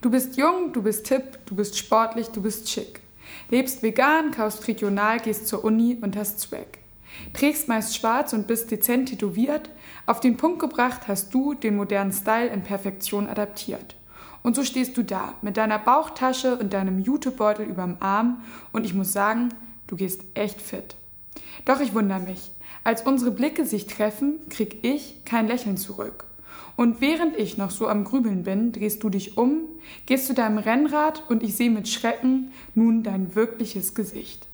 Du bist jung, du bist hip, du bist sportlich, du bist schick. Lebst vegan, kaufst regional, gehst zur Uni und hast Swag. Trägst meist schwarz und bist dezent tätowiert. Auf den Punkt gebracht hast du den modernen Style in Perfektion adaptiert. Und so stehst du da mit deiner Bauchtasche und deinem Jutebeutel überm Arm und ich muss sagen, du gehst echt fit. Doch ich wundere mich. Als unsere Blicke sich treffen, krieg ich kein Lächeln zurück. Und während ich noch so am Grübeln bin, drehst du dich um, gehst zu deinem Rennrad und ich sehe mit Schrecken nun dein wirkliches Gesicht.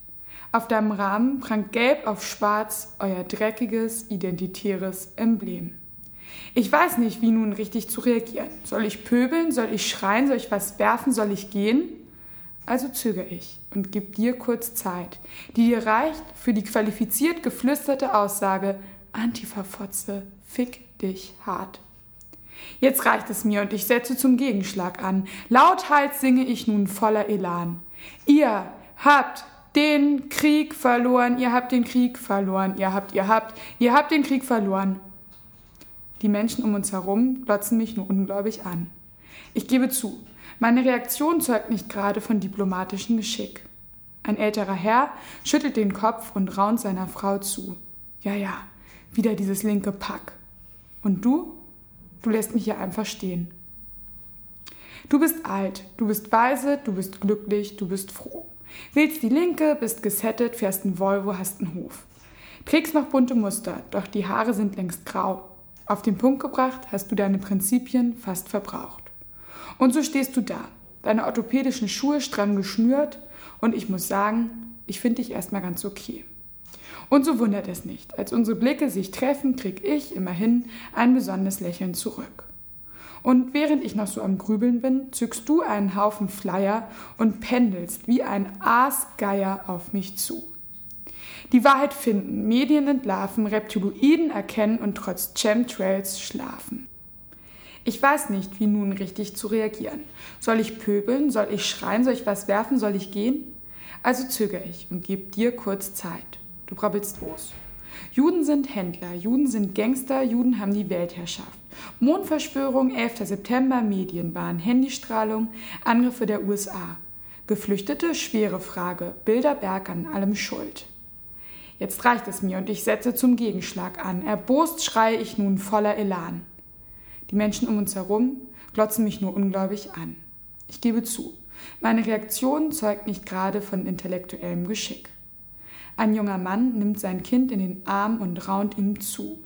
Auf deinem Rahmen prangt gelb auf schwarz euer dreckiges, identitäres Emblem. Ich weiß nicht, wie nun richtig zu reagieren. Soll ich pöbeln? Soll ich schreien? Soll ich was werfen? Soll ich gehen? Also zögere ich und gib dir kurz Zeit, die dir reicht für die qualifiziert geflüsterte Aussage Antifa-Fotze, fick dich hart. Jetzt reicht es mir und ich setze zum Gegenschlag an. Lauthals singe ich nun voller Elan. Ihr habt den Krieg verloren, ihr habt den Krieg verloren, ihr habt, ihr habt, ihr habt den Krieg verloren. Die Menschen um uns herum glotzen mich nur ungläubig an. Ich gebe zu, meine Reaktion zeugt nicht gerade von diplomatischem Geschick. Ein älterer Herr schüttelt den Kopf und raunt seiner Frau zu. Ja, ja, wieder dieses linke Pack. Und du? Du lässt mich hier einfach stehen. Du bist alt, du bist weise, du bist glücklich, du bist froh. Wählst die Linke, bist gesettet, fährst ein Volvo, hast einen Hof. Trägst noch bunte Muster, doch die Haare sind längst grau. Auf den Punkt gebracht hast du deine Prinzipien fast verbraucht. Und so stehst du da, deine orthopädischen Schuhe stramm geschnürt und ich muss sagen, ich finde dich erstmal ganz okay. Und so wundert es nicht. Als unsere Blicke sich treffen, krieg ich immerhin ein besonderes Lächeln zurück. Und während ich noch so am Grübeln bin, zückst du einen Haufen Flyer und pendelst wie ein Aasgeier auf mich zu. Die Wahrheit finden, Medien entlarven, Reptiloiden erkennen und trotz Chemtrails schlafen. Ich weiß nicht, wie nun richtig zu reagieren. Soll ich pöbeln? Soll ich schreien? Soll ich was werfen? Soll ich gehen? Also zögere ich und gebe dir kurz Zeit. Du brabbelst los. Juden sind Händler, Juden sind Gangster, Juden haben die Weltherrschaft. Mondverschwörung, 11. September, Medienbahn, Handystrahlung, Angriffe der USA. Geflüchtete, schwere Frage, Bilderberg an allem schuld. Jetzt reicht es mir und ich setze zum Gegenschlag an. Erbost schreie ich nun voller Elan. Die Menschen um uns herum glotzen mich nur ungläubig an. Ich gebe zu, meine Reaktion zeugt nicht gerade von intellektuellem Geschick. Ein junger Mann nimmt sein Kind in den Arm und raunt ihm zu.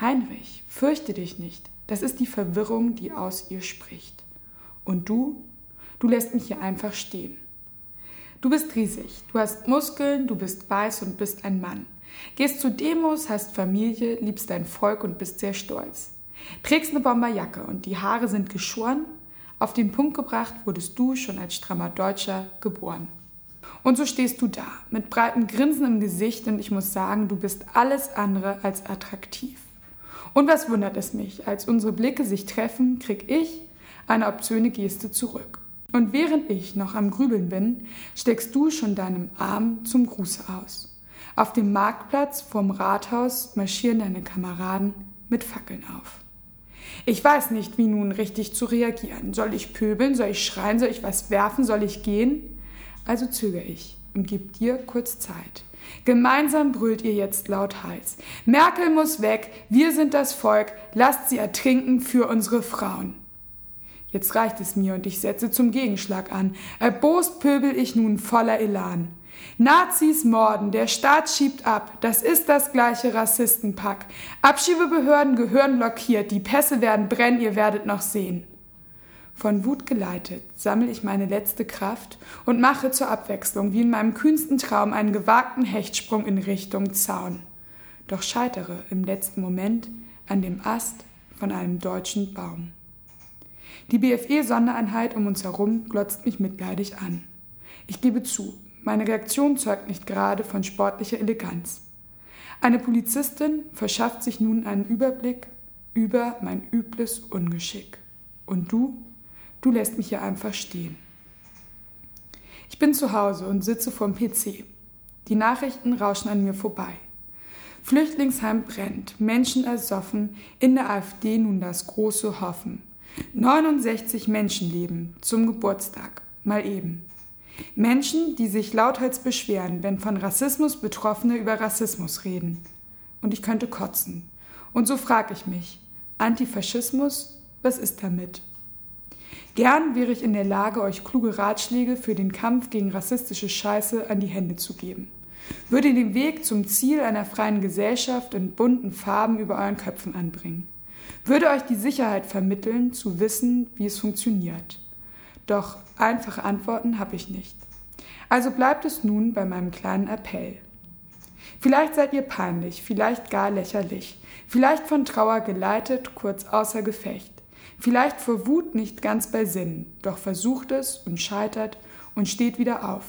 Heinrich, fürchte dich nicht, das ist die Verwirrung, die aus ihr spricht. Und du? Du lässt mich hier einfach stehen. Du bist riesig, du hast Muskeln, du bist weiß und bist ein Mann. Gehst zu Demos, hast Familie, liebst dein Volk und bist sehr stolz. Trägst eine Bomberjacke und die Haare sind geschoren. Auf den Punkt gebracht wurdest du schon als strammer Deutscher geboren. Und so stehst du da, mit breitem Grinsen im Gesicht und ich muss sagen, du bist alles andere als attraktiv. Und was wundert es mich, als unsere Blicke sich treffen, krieg ich eine obszöne Geste zurück. Und während ich noch am Grübeln bin, steckst du schon deinem Arm zum Gruße aus. Auf dem Marktplatz vorm Rathaus marschieren deine Kameraden mit Fackeln auf. Ich weiß nicht, wie nun richtig zu reagieren. Soll ich pöbeln? Soll ich schreien? Soll ich was werfen? Soll ich gehen? Also zögere ich und gebe dir kurz Zeit. Gemeinsam brüllt ihr jetzt laut heiß. Merkel muss weg, wir sind das Volk, lasst sie ertrinken für unsere Frauen. Jetzt reicht es mir und ich setze zum Gegenschlag an. Erbost pöbel ich nun voller Elan. Nazis morden, der Staat schiebt ab, das ist das gleiche Rassistenpack. Abschiebebehörden gehören blockiert, die Pässe werden brennen, ihr werdet noch sehen. Von Wut geleitet sammle ich meine letzte Kraft und mache zur Abwechslung wie in meinem kühnsten Traum einen gewagten Hechtsprung in Richtung Zaun. Doch scheitere im letzten Moment an dem Ast von einem deutschen Baum. Die BFE-Sondereinheit um uns herum glotzt mich mitleidig an. Ich gebe zu, meine Reaktion zeugt nicht gerade von sportlicher Eleganz. Eine Polizistin verschafft sich nun einen Überblick über mein übles Ungeschick. Und du? Du lässt mich hier einfach stehen. Ich bin zu Hause und sitze vorm PC. Die Nachrichten rauschen an mir vorbei. Flüchtlingsheim brennt, Menschen ersoffen, in der AfD nun das große Hoffen. 69 Menschenleben zum Geburtstag, mal eben. Menschen, die sich lauthals beschweren, wenn von Rassismus Betroffene über Rassismus reden. Und ich könnte kotzen. Und so frage ich mich, Antifaschismus, was ist damit? Gern wäre ich in der Lage, euch kluge Ratschläge für den Kampf gegen rassistische Scheiße an die Hände zu geben. Würde den Weg zum Ziel einer freien Gesellschaft in bunten Farben über euren Köpfen anbringen. Würde euch die Sicherheit vermitteln, zu wissen, wie es funktioniert. Doch einfache Antworten habe ich nicht. Also bleibt es nun bei meinem kleinen Appell. Vielleicht seid ihr peinlich, vielleicht gar lächerlich, vielleicht von Trauer geleitet, kurz außer Gefecht, vielleicht vor Wut nicht ganz bei Sinn, doch versucht es und scheitert und steht wieder auf,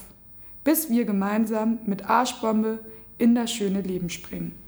bis wir gemeinsam mit Arschbombe in das schöne Leben springen.